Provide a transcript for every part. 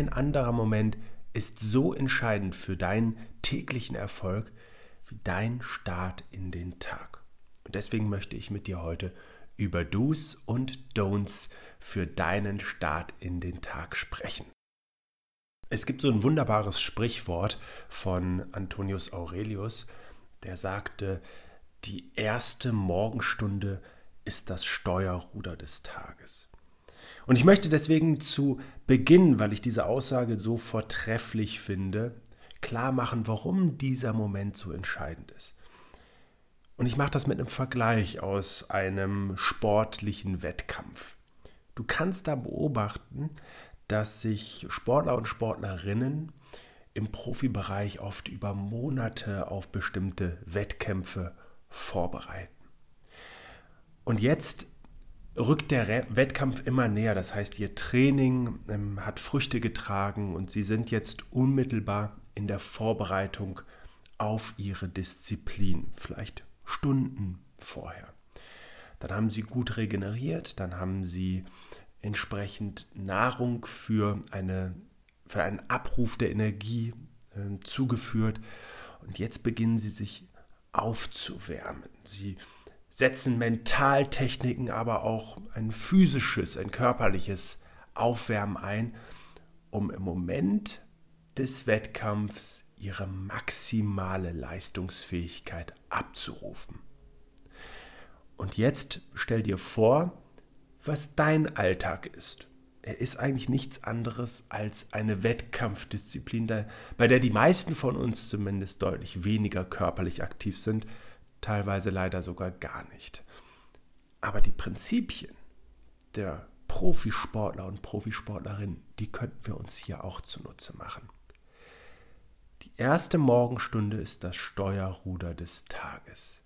kein anderer Moment ist so entscheidend für deinen täglichen Erfolg wie dein Start in den Tag. Und deswegen möchte ich mit dir heute über Do's und Don'ts für deinen Start in den Tag sprechen. Es gibt so ein wunderbares Sprichwort von Antonius Aurelius, der sagte, die erste Morgenstunde ist das Steuerruder des Tages. Und ich möchte deswegen zu Beginn, weil ich diese Aussage so vortrefflich finde, klar machen, warum dieser Moment so entscheidend ist. Und ich mache das mit einem Vergleich aus einem sportlichen Wettkampf. Du kannst da beobachten, dass sich Sportler und Sportlerinnen im Profibereich oft über Monate auf bestimmte Wettkämpfe vorbereiten. Und jetzt rückt der Wettkampf immer näher. Das heißt, ihr Training ähm, hat Früchte getragen und sie sind jetzt unmittelbar in der Vorbereitung auf ihre Disziplin, vielleicht Stunden vorher. Dann haben sie gut regeneriert, dann haben sie entsprechend Nahrung für, eine, für einen Abruf der Energie äh, zugeführt und jetzt beginnen sie sich aufzuwärmen. Sie setzen Mentaltechniken, aber auch ein physisches, ein körperliches Aufwärmen ein, um im Moment des Wettkampfs ihre maximale Leistungsfähigkeit abzurufen. Und jetzt stell dir vor, was dein Alltag ist. Er ist eigentlich nichts anderes als eine Wettkampfdisziplin, bei der die meisten von uns zumindest deutlich weniger körperlich aktiv sind, teilweise leider sogar gar nicht. Aber die Prinzipien der Profisportler und Profisportlerinnen, die könnten wir uns hier auch zunutze machen. Die erste Morgenstunde ist das Steuerruder des Tages.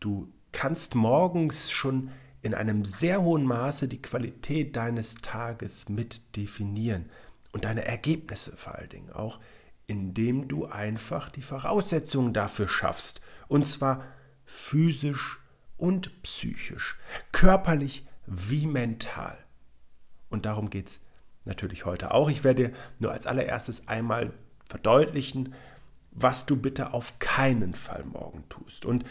Du kannst morgens schon in einem sehr hohen Maße die Qualität deines Tages mit definieren und deine Ergebnisse vor allen Dingen auch, indem du einfach die Voraussetzungen dafür schaffst und zwar physisch und psychisch, körperlich wie mental. Und darum geht es natürlich heute auch. Ich werde dir nur als allererstes einmal verdeutlichen, was du bitte auf keinen Fall morgen tust. Und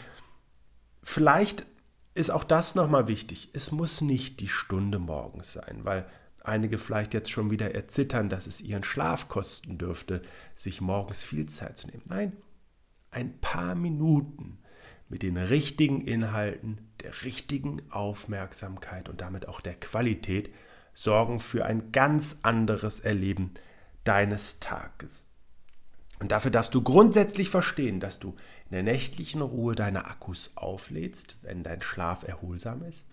vielleicht ist auch das nochmal wichtig. Es muss nicht die Stunde morgens sein, weil einige vielleicht jetzt schon wieder erzittern, dass es ihren Schlaf kosten dürfte, sich morgens viel Zeit zu nehmen. Nein, ein paar Minuten mit den richtigen Inhalten, der richtigen Aufmerksamkeit und damit auch der Qualität sorgen für ein ganz anderes Erleben deines Tages. Und dafür darfst du grundsätzlich verstehen, dass du in der nächtlichen Ruhe deine Akkus auflädst, wenn dein Schlaf erholsam ist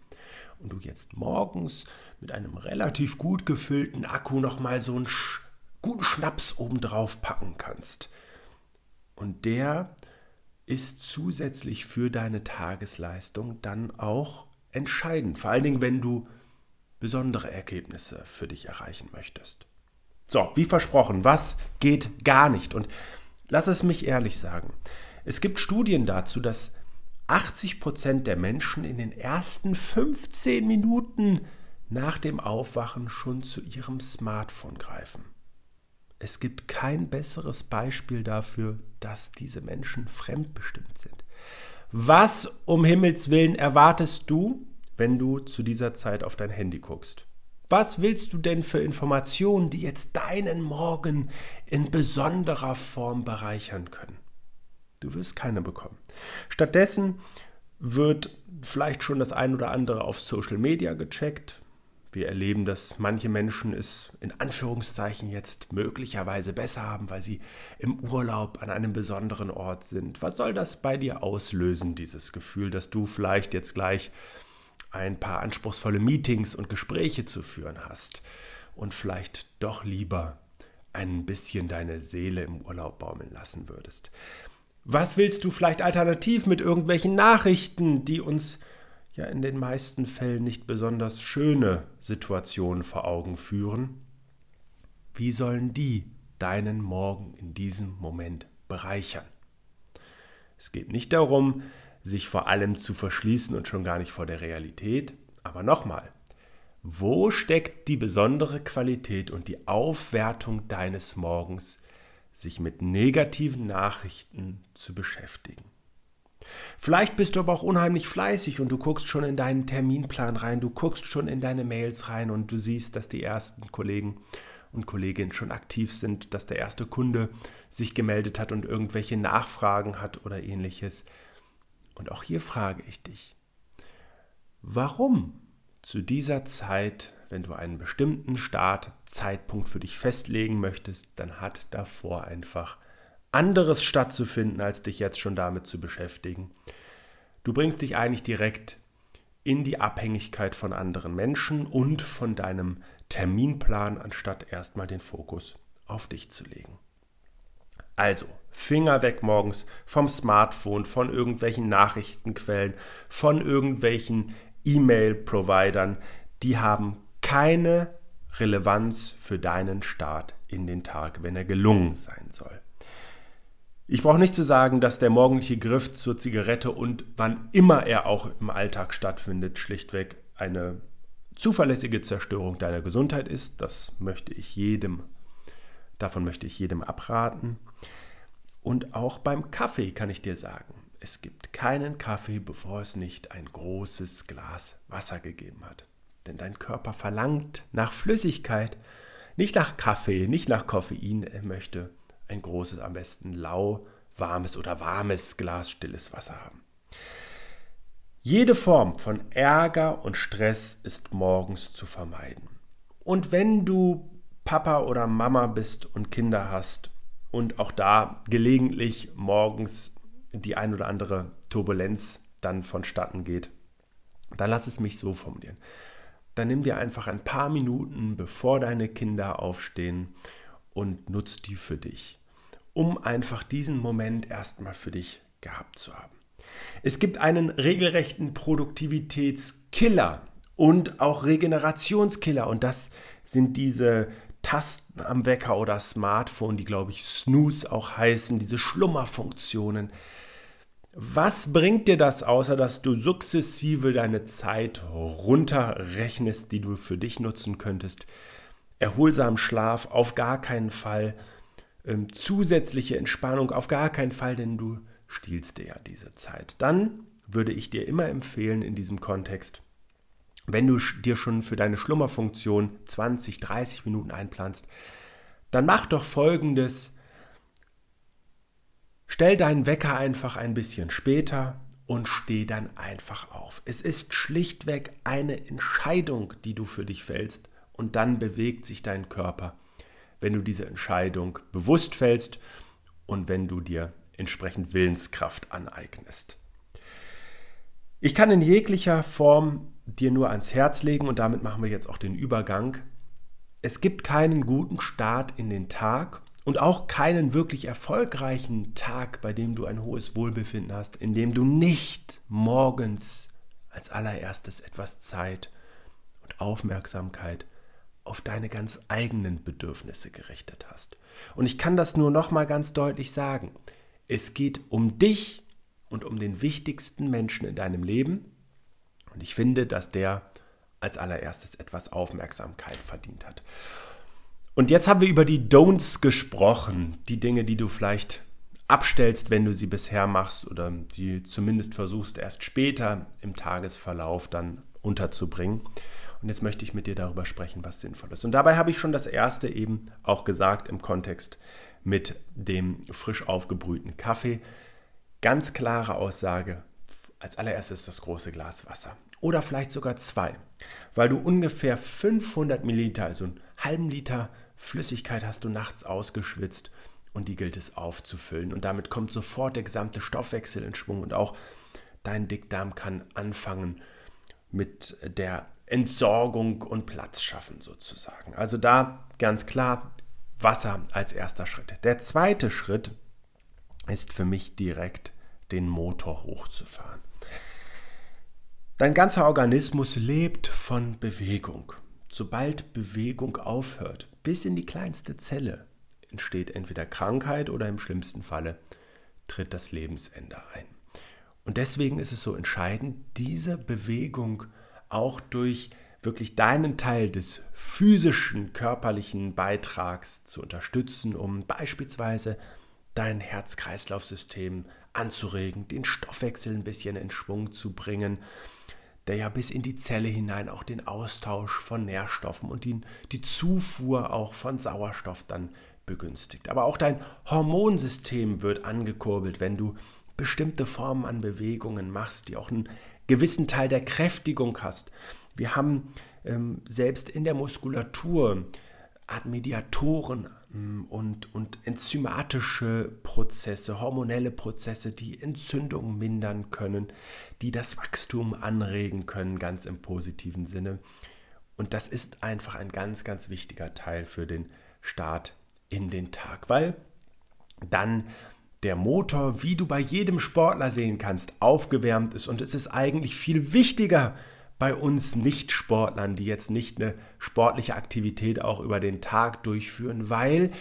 und du jetzt morgens mit einem relativ gut gefüllten Akku nochmal so einen guten Schnaps obendrauf packen kannst. Und der ist zusätzlich für deine Tagesleistung dann auch entscheidend, vor allen Dingen, wenn du besondere Ergebnisse für dich erreichen möchtest. So, wie versprochen, was geht gar nicht? Und lass es mich ehrlich sagen. Es gibt Studien dazu, dass 80 Prozent der Menschen in den ersten 15 Minuten nach dem Aufwachen schon zu ihrem Smartphone greifen. Es gibt kein besseres Beispiel dafür, dass diese Menschen fremdbestimmt sind. Was um Himmels willen erwartest du, wenn du zu dieser Zeit auf dein Handy guckst? Was willst du denn für Informationen, die jetzt deinen Morgen in besonderer Form bereichern können? Du wirst keine bekommen. Stattdessen wird vielleicht schon das ein oder andere auf Social Media gecheckt, wir erleben, dass manche Menschen es in Anführungszeichen jetzt möglicherweise besser haben, weil sie im Urlaub an einem besonderen Ort sind. Was soll das bei dir auslösen, dieses Gefühl, dass du vielleicht jetzt gleich ein paar anspruchsvolle Meetings und Gespräche zu führen hast und vielleicht doch lieber ein bisschen deine Seele im Urlaub baumeln lassen würdest? Was willst du vielleicht alternativ mit irgendwelchen Nachrichten, die uns ja in den meisten Fällen nicht besonders schöne Situationen vor Augen führen, wie sollen die deinen Morgen in diesem Moment bereichern? Es geht nicht darum, sich vor allem zu verschließen und schon gar nicht vor der Realität, aber nochmal, wo steckt die besondere Qualität und die Aufwertung deines Morgens, sich mit negativen Nachrichten zu beschäftigen? Vielleicht bist du aber auch unheimlich fleißig und du guckst schon in deinen Terminplan rein, du guckst schon in deine Mails rein und du siehst, dass die ersten Kollegen und Kolleginnen schon aktiv sind, dass der erste Kunde sich gemeldet hat und irgendwelche Nachfragen hat oder ähnliches. Und auch hier frage ich dich, warum zu dieser Zeit, wenn du einen bestimmten Startzeitpunkt für dich festlegen möchtest, dann hat davor einfach anderes stattzufinden, als dich jetzt schon damit zu beschäftigen. Du bringst dich eigentlich direkt in die Abhängigkeit von anderen Menschen und von deinem Terminplan, anstatt erstmal den Fokus auf dich zu legen. Also, Finger weg morgens vom Smartphone, von irgendwelchen Nachrichtenquellen, von irgendwelchen E-Mail-Providern. Die haben keine Relevanz für deinen Start in den Tag, wenn er gelungen sein soll. Ich brauche nicht zu sagen, dass der morgendliche Griff zur Zigarette und wann immer er auch im Alltag stattfindet, schlichtweg eine zuverlässige Zerstörung deiner Gesundheit ist. Das möchte ich jedem, davon möchte ich jedem abraten. Und auch beim Kaffee kann ich dir sagen, es gibt keinen Kaffee, bevor es nicht ein großes Glas Wasser gegeben hat. Denn dein Körper verlangt nach Flüssigkeit, nicht nach Kaffee, nicht nach Koffein, er möchte ein großes, am besten lau, warmes oder warmes Glas stilles Wasser haben. Jede Form von Ärger und Stress ist morgens zu vermeiden. Und wenn du Papa oder Mama bist und Kinder hast und auch da gelegentlich morgens die ein oder andere Turbulenz dann vonstatten geht, dann lass es mich so formulieren. Dann nimm dir einfach ein paar Minuten, bevor deine Kinder aufstehen und nutz die für dich um einfach diesen Moment erstmal für dich gehabt zu haben. Es gibt einen regelrechten Produktivitätskiller und auch Regenerationskiller und das sind diese Tasten am Wecker oder Smartphone, die glaube ich Snooze auch heißen, diese Schlummerfunktionen. Was bringt dir das, außer dass du sukzessive deine Zeit runterrechnest, die du für dich nutzen könntest? Erholsam Schlaf auf gar keinen Fall ähm, zusätzliche Entspannung auf gar keinen Fall, denn du stiehlst dir ja diese Zeit. Dann würde ich dir immer empfehlen in diesem Kontext, wenn du dir schon für deine Schlummerfunktion 20, 30 Minuten einplanst, dann mach doch folgendes. Stell deinen Wecker einfach ein bisschen später und steh dann einfach auf. Es ist schlichtweg eine Entscheidung, die du für dich fällst und dann bewegt sich dein Körper wenn du diese Entscheidung bewusst fällst und wenn du dir entsprechend Willenskraft aneignest. Ich kann in jeglicher Form dir nur ans Herz legen und damit machen wir jetzt auch den Übergang. Es gibt keinen guten Start in den Tag und auch keinen wirklich erfolgreichen Tag, bei dem du ein hohes Wohlbefinden hast, in dem du nicht morgens als allererstes etwas Zeit und Aufmerksamkeit auf deine ganz eigenen Bedürfnisse gerichtet hast. Und ich kann das nur noch mal ganz deutlich sagen. Es geht um dich und um den wichtigsten Menschen in deinem Leben. Und ich finde, dass der als allererstes etwas Aufmerksamkeit verdient hat. Und jetzt haben wir über die Don'ts gesprochen, die Dinge, die du vielleicht abstellst, wenn du sie bisher machst oder sie zumindest versuchst erst später im Tagesverlauf dann unterzubringen. Und jetzt möchte ich mit dir darüber sprechen, was sinnvoll ist. Und dabei habe ich schon das erste eben auch gesagt im Kontext mit dem frisch aufgebrühten Kaffee. Ganz klare Aussage. Als allererstes das große Glas Wasser. Oder vielleicht sogar zwei. Weil du ungefähr 500 Milliliter, also einen halben Liter Flüssigkeit hast du nachts ausgeschwitzt und die gilt es aufzufüllen. Und damit kommt sofort der gesamte Stoffwechsel in Schwung und auch dein Dickdarm kann anfangen mit der Entsorgung und Platz schaffen sozusagen. Also da ganz klar Wasser als erster Schritt. Der zweite Schritt ist für mich direkt den Motor hochzufahren. Dein ganzer Organismus lebt von Bewegung. Sobald Bewegung aufhört, bis in die kleinste Zelle, entsteht entweder Krankheit oder im schlimmsten Falle tritt das Lebensende ein. Und deswegen ist es so entscheidend, diese Bewegung auch durch wirklich deinen Teil des physischen, körperlichen Beitrags zu unterstützen, um beispielsweise dein Herz-Kreislauf-System anzuregen, den Stoffwechsel ein bisschen in Schwung zu bringen, der ja bis in die Zelle hinein auch den Austausch von Nährstoffen und die, die Zufuhr auch von Sauerstoff dann begünstigt. Aber auch dein Hormonsystem wird angekurbelt, wenn du bestimmte Formen an Bewegungen machst, die auch einen gewissen Teil der Kräftigung hast. Wir haben ähm, selbst in der Muskulatur Art Mediatoren ähm, und, und enzymatische Prozesse, hormonelle Prozesse, die Entzündungen mindern können, die das Wachstum anregen können, ganz im positiven Sinne. Und das ist einfach ein ganz, ganz wichtiger Teil für den Start in den Tag, weil dann der Motor, wie du bei jedem Sportler sehen kannst, aufgewärmt ist. Und es ist eigentlich viel wichtiger bei uns Nicht-Sportlern, die jetzt nicht eine sportliche Aktivität auch über den Tag durchführen, weil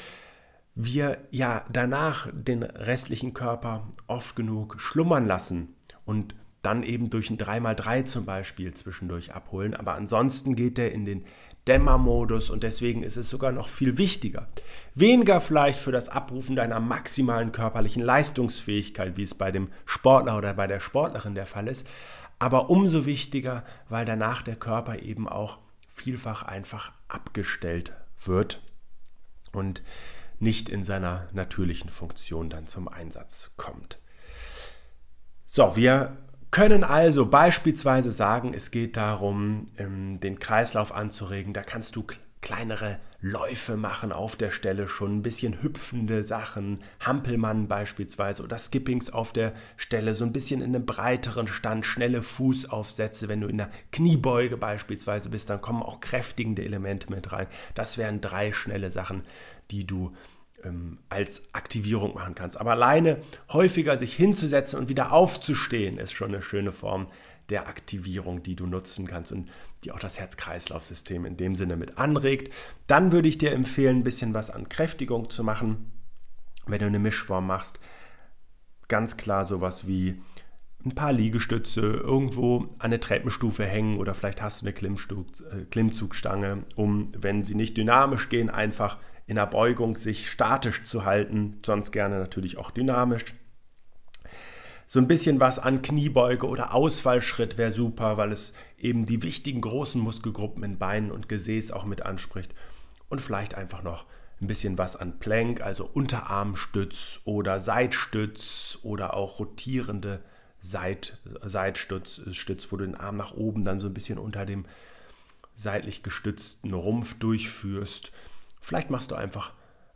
wir ja danach den restlichen Körper oft genug schlummern lassen und dann eben durch ein 3x3 zum Beispiel zwischendurch abholen. Aber ansonsten geht er in den Dämmermodus und deswegen ist es sogar noch viel wichtiger. Weniger vielleicht für das Abrufen deiner maximalen körperlichen Leistungsfähigkeit, wie es bei dem Sportler oder bei der Sportlerin der Fall ist, aber umso wichtiger, weil danach der Körper eben auch vielfach einfach abgestellt wird und nicht in seiner natürlichen Funktion dann zum Einsatz kommt. So, wir können also beispielsweise sagen, es geht darum, ähm, den Kreislauf anzuregen. Da kannst du kleinere Läufe machen auf der Stelle, schon ein bisschen hüpfende Sachen, Hampelmann beispielsweise oder Skippings auf der Stelle, so ein bisschen in einem breiteren Stand, schnelle Fußaufsätze, wenn du in der Kniebeuge beispielsweise bist, dann kommen auch kräftigende Elemente mit rein. Das wären drei schnelle Sachen, die du ähm, als Aktivierung machen kannst. Aber alleine häufiger sich hinzusetzen und wieder aufzustehen, ist schon eine schöne Form der Aktivierung, die du nutzen kannst und die auch das Herz-Kreislauf-System in dem Sinne mit anregt. Dann würde ich dir empfehlen, ein bisschen was an Kräftigung zu machen, wenn du eine Mischform machst. Ganz klar sowas wie ein paar Liegestütze irgendwo an eine Treppenstufe hängen oder vielleicht hast du eine äh, Klimmzugstange, um, wenn sie nicht dynamisch gehen, einfach in der Beugung sich statisch zu halten, sonst gerne natürlich auch dynamisch. So ein bisschen was an Kniebeuge oder Ausfallschritt wäre super, weil es eben die wichtigen großen Muskelgruppen in Beinen und Gesäß auch mit anspricht. Und vielleicht einfach noch ein bisschen was an Plank, also Unterarmstütz oder Seitstütz oder auch rotierende Seit, Seitstütz, Stütz, wo du den Arm nach oben dann so ein bisschen unter dem seitlich gestützten Rumpf durchführst. Vielleicht machst du einfach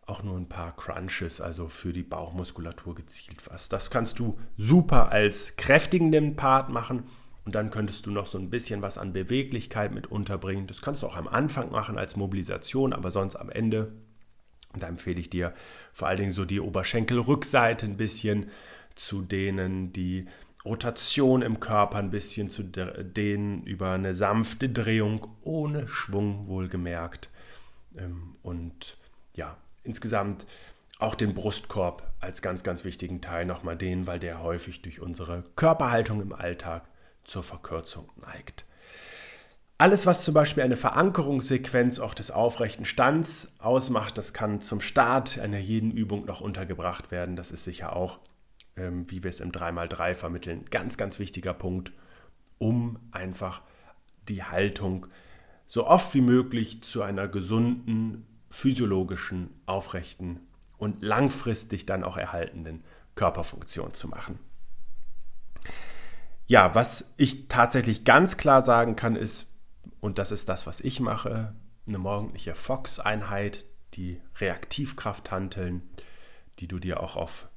auch nur ein paar Crunches, also für die Bauchmuskulatur gezielt was. Das kannst du super als kräftigenden Part machen und dann könntest du noch so ein bisschen was an Beweglichkeit mit unterbringen. Das kannst du auch am Anfang machen als Mobilisation, aber sonst am Ende. Und da empfehle ich dir vor allen Dingen so die Oberschenkelrückseite ein bisschen zu dehnen, die Rotation im Körper ein bisschen zu dehnen über eine sanfte Drehung ohne Schwung wohlgemerkt. Ähm, und ja, insgesamt auch den Brustkorb als ganz, ganz wichtigen Teil nochmal dehnen, weil der häufig durch unsere Körperhaltung im Alltag zur Verkürzung neigt. Alles, was zum Beispiel eine Verankerungssequenz auch des aufrechten Stands ausmacht, das kann zum Start einer jeden Übung noch untergebracht werden. Das ist sicher auch, ähm, wie wir es im 3x3 vermitteln, ganz, ganz wichtiger Punkt, um einfach die Haltung so oft wie möglich zu einer gesunden, physiologischen, aufrechten und langfristig dann auch erhaltenden Körperfunktion zu machen. Ja, was ich tatsächlich ganz klar sagen kann, ist, und das ist das, was ich mache, eine morgendliche Fox-Einheit, die Reaktivkrafthanteln, die du dir auch auf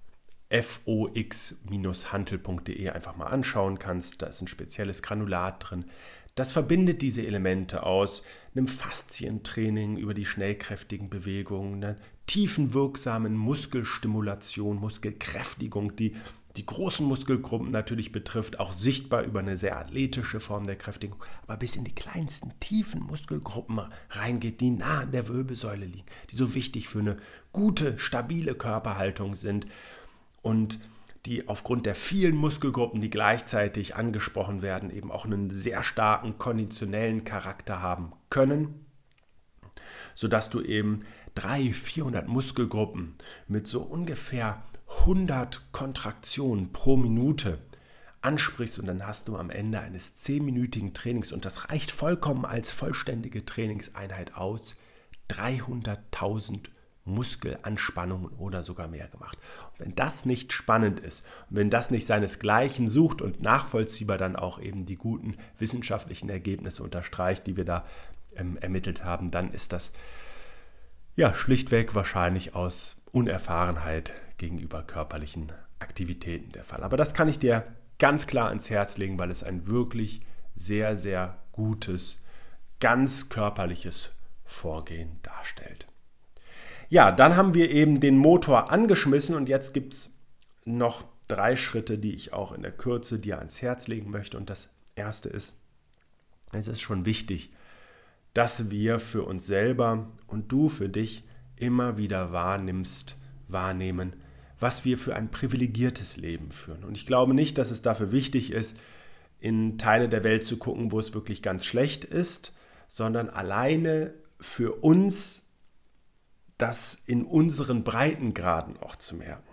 fox-hantel.de einfach mal anschauen kannst. Da ist ein spezielles Granulat drin, das verbindet diese Elemente aus einem Faszientraining über die schnellkräftigen Bewegungen, einer tiefen wirksamen Muskelstimulation, Muskelkräftigung, die die großen Muskelgruppen natürlich betrifft, auch sichtbar über eine sehr athletische Form der Kräftigung, aber bis in die kleinsten tiefen Muskelgruppen reingeht, die nah an der Wirbelsäule liegen, die so wichtig für eine gute, stabile Körperhaltung sind. Und die aufgrund der vielen Muskelgruppen, die gleichzeitig angesprochen werden, eben auch einen sehr starken konditionellen Charakter haben können, sodass du eben 300, 400 Muskelgruppen mit so ungefähr 100 Kontraktionen pro Minute ansprichst und dann hast du am Ende eines 10-minütigen Trainings, und das reicht vollkommen als vollständige Trainingseinheit aus, 300.000 Muskelanspannungen oder sogar mehr gemacht. Und wenn das nicht spannend ist und wenn das nicht seinesgleichen sucht und nachvollziehbar dann auch eben die guten wissenschaftlichen Ergebnisse unterstreicht, die wir da ähm, ermittelt haben, dann ist das ja schlichtweg wahrscheinlich aus Unerfahrenheit gegenüber körperlichen Aktivitäten der Fall. Aber das kann ich dir ganz klar ans Herz legen, weil es ein wirklich sehr, sehr gutes, ganz körperliches Vorgehen darstellt. Ja, dann haben wir eben den Motor angeschmissen und jetzt gibt es noch drei Schritte, die ich auch in der Kürze dir ans Herz legen möchte. Und das erste ist, es ist schon wichtig, dass wir für uns selber und du für dich immer wieder wahrnimmst, wahrnehmen, was wir für ein privilegiertes Leben führen. Und ich glaube nicht, dass es dafür wichtig ist, in Teile der Welt zu gucken, wo es wirklich ganz schlecht ist, sondern alleine für uns das in unseren Breitengraden auch zu merken.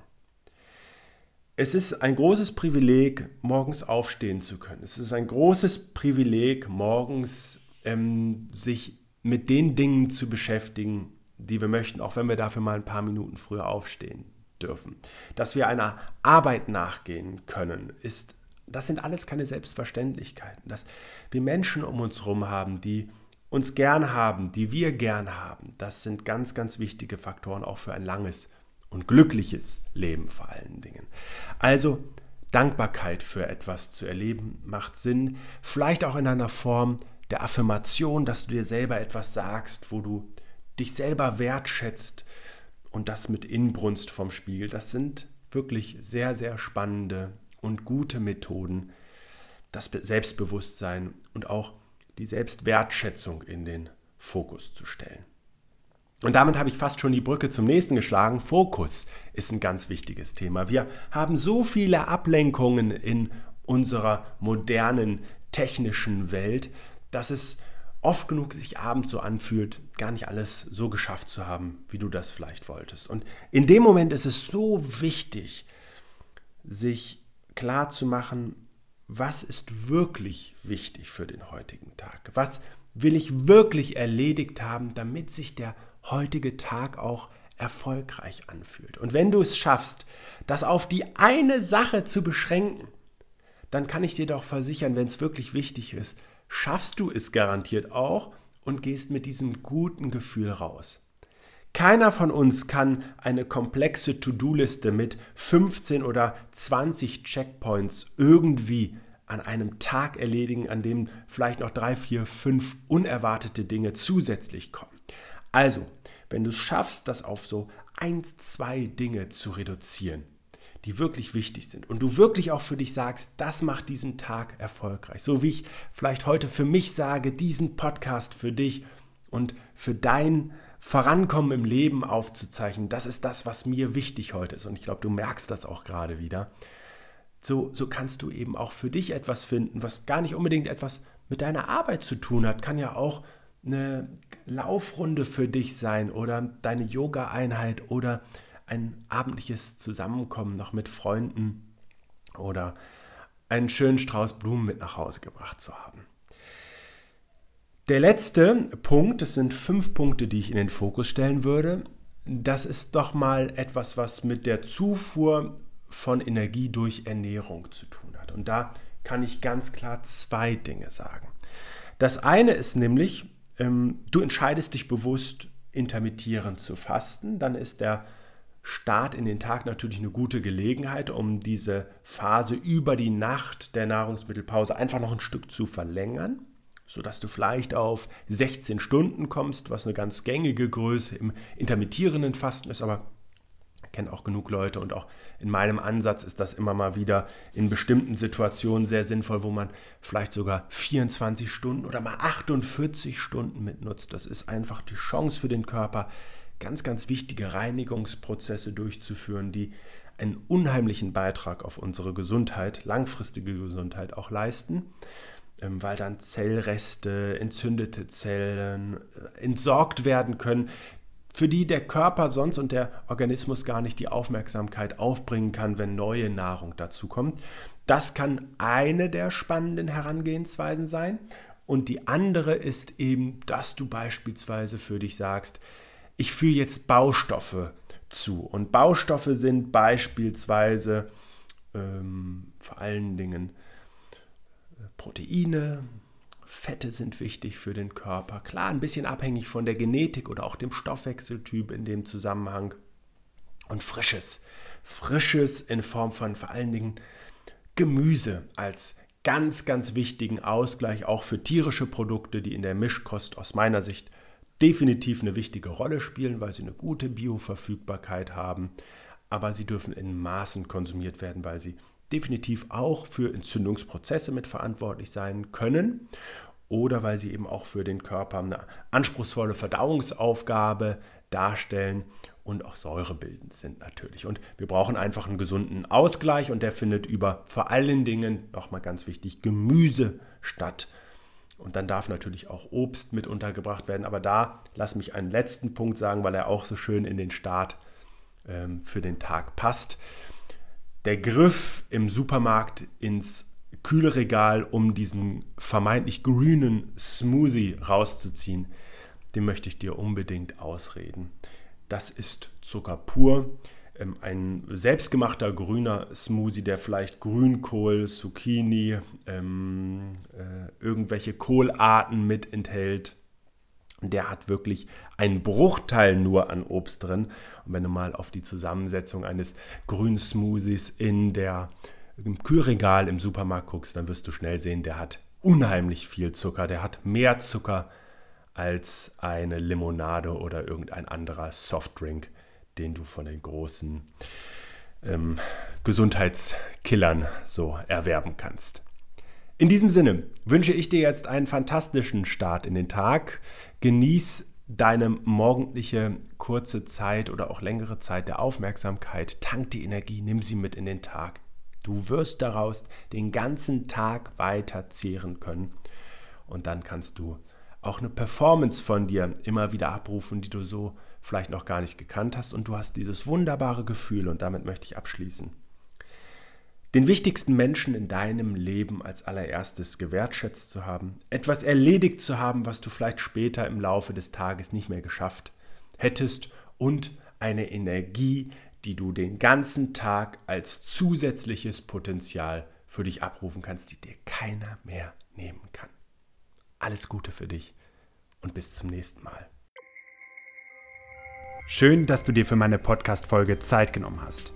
Es ist ein großes Privileg, morgens aufstehen zu können. Es ist ein großes Privileg, morgens ähm, sich mit den Dingen zu beschäftigen, die wir möchten, auch wenn wir dafür mal ein paar Minuten früher aufstehen dürfen. Dass wir einer Arbeit nachgehen können, ist, das sind alles keine Selbstverständlichkeiten. Dass wir Menschen um uns herum haben, die uns gern haben, die wir gern haben, das sind ganz, ganz wichtige Faktoren auch für ein langes und glückliches Leben vor allen Dingen. Also Dankbarkeit für etwas zu erleben macht Sinn, vielleicht auch in einer Form der Affirmation, dass du dir selber etwas sagst, wo du dich selber wertschätzt und das mit Inbrunst vom Spiegel. Das sind wirklich sehr, sehr spannende und gute Methoden, das Selbstbewusstsein und auch die Selbstwertschätzung in den Fokus zu stellen. Und damit habe ich fast schon die Brücke zum nächsten geschlagen. Fokus ist ein ganz wichtiges Thema. Wir haben so viele Ablenkungen in unserer modernen technischen Welt, dass es oft genug sich abends so anfühlt, gar nicht alles so geschafft zu haben, wie du das vielleicht wolltest. Und in dem Moment ist es so wichtig, sich klar zu machen, was ist wirklich wichtig für den heutigen Tag? Was will ich wirklich erledigt haben, damit sich der heutige Tag auch erfolgreich anfühlt? Und wenn du es schaffst, das auf die eine Sache zu beschränken, dann kann ich dir doch versichern, wenn es wirklich wichtig ist, schaffst du es garantiert auch und gehst mit diesem guten Gefühl raus. Keiner von uns kann eine komplexe To-Do-Liste mit 15 oder 20 Checkpoints irgendwie an einem Tag erledigen, an dem vielleicht noch drei, vier, fünf unerwartete Dinge zusätzlich kommen. Also, wenn du es schaffst, das auf so eins, zwei Dinge zu reduzieren, die wirklich wichtig sind und du wirklich auch für dich sagst, das macht diesen Tag erfolgreich. So wie ich vielleicht heute für mich sage, diesen Podcast für dich und für dein Vorankommen im Leben aufzuzeichnen, das ist das, was mir wichtig heute ist. Und ich glaube, du merkst das auch gerade wieder. So, so kannst du eben auch für dich etwas finden, was gar nicht unbedingt etwas mit deiner Arbeit zu tun hat. Kann ja auch eine Laufrunde für dich sein oder deine Yoga-Einheit oder ein abendliches Zusammenkommen noch mit Freunden oder einen schönen Strauß Blumen mit nach Hause gebracht zu haben. Der letzte Punkt, das sind fünf Punkte, die ich in den Fokus stellen würde. Das ist doch mal etwas, was mit der Zufuhr von Energie durch Ernährung zu tun hat. Und da kann ich ganz klar zwei Dinge sagen. Das eine ist nämlich, ähm, du entscheidest dich bewusst, intermittierend zu fasten. Dann ist der Start in den Tag natürlich eine gute Gelegenheit, um diese Phase über die Nacht der Nahrungsmittelpause einfach noch ein Stück zu verlängern sodass du vielleicht auf 16 Stunden kommst, was eine ganz gängige Größe im intermittierenden Fasten ist, aber kenne auch genug Leute und auch in meinem Ansatz ist das immer mal wieder in bestimmten Situationen sehr sinnvoll, wo man vielleicht sogar 24 Stunden oder mal 48 Stunden mitnutzt. Das ist einfach die Chance für den Körper, ganz, ganz wichtige Reinigungsprozesse durchzuführen, die einen unheimlichen Beitrag auf unsere Gesundheit, langfristige Gesundheit auch leisten, weil dann Zellreste, entzündete Zellen äh, entsorgt werden können, für die der Körper sonst und der Organismus gar nicht die Aufmerksamkeit aufbringen kann, wenn neue Nahrung dazu kommt. Das kann eine der spannenden Herangehensweisen sein. Und die andere ist eben, dass du beispielsweise für dich sagst, ich führe jetzt Baustoffe zu. Und Baustoffe sind beispielsweise ähm, vor allen Dingen Proteine, Fette sind wichtig für den Körper. Klar, ein bisschen abhängig von der Genetik oder auch dem Stoffwechseltyp in dem Zusammenhang. Und Frisches. Frisches in Form von vor allen Dingen Gemüse als ganz, ganz wichtigen Ausgleich auch für tierische Produkte, die in der Mischkost aus meiner Sicht definitiv eine wichtige Rolle spielen, weil sie eine gute Bioverfügbarkeit haben. Aber sie dürfen in Maßen konsumiert werden, weil sie definitiv auch für Entzündungsprozesse mitverantwortlich sein können oder weil sie eben auch für den Körper eine anspruchsvolle Verdauungsaufgabe darstellen und auch säurebildend sind natürlich. Und wir brauchen einfach einen gesunden Ausgleich und der findet über vor allen Dingen, nochmal ganz wichtig, Gemüse statt. Und dann darf natürlich auch Obst mit untergebracht werden. Aber da lass mich einen letzten Punkt sagen, weil er auch so schön in den Start ähm, für den Tag passt. Der Griff im Supermarkt ins Kühlregal, um diesen vermeintlich grünen Smoothie rauszuziehen, den möchte ich dir unbedingt ausreden. Das ist Zucker pur. Ähm, ein selbstgemachter grüner Smoothie, der vielleicht Grünkohl, Zucchini, ähm, äh, irgendwelche Kohlarten mit enthält. Der hat wirklich einen Bruchteil nur an Obst drin. Und wenn du mal auf die Zusammensetzung eines grünen Smoothies in der, im Kühlregal im Supermarkt guckst, dann wirst du schnell sehen, der hat unheimlich viel Zucker. Der hat mehr Zucker als eine Limonade oder irgendein anderer Softdrink, den du von den großen ähm, Gesundheitskillern so erwerben kannst. In diesem Sinne wünsche ich dir jetzt einen fantastischen Start in den Tag. Genieß deine morgendliche kurze Zeit oder auch längere Zeit der Aufmerksamkeit. Tank die Energie, nimm sie mit in den Tag. Du wirst daraus den ganzen Tag weiter zehren können. Und dann kannst du auch eine Performance von dir immer wieder abrufen, die du so vielleicht noch gar nicht gekannt hast. Und du hast dieses wunderbare Gefühl, und damit möchte ich abschließen, den wichtigsten Menschen in deinem Leben als allererstes gewertschätzt zu haben, etwas erledigt zu haben, was du vielleicht später im Laufe des Tages nicht mehr geschafft hättest und eine Energie, die du den ganzen Tag als zusätzliches Potenzial für dich abrufen kannst, die dir keiner mehr nehmen kann. Alles Gute für dich und bis zum nächsten Mal. Schön, dass du dir für meine Podcast-Folge Zeit genommen hast.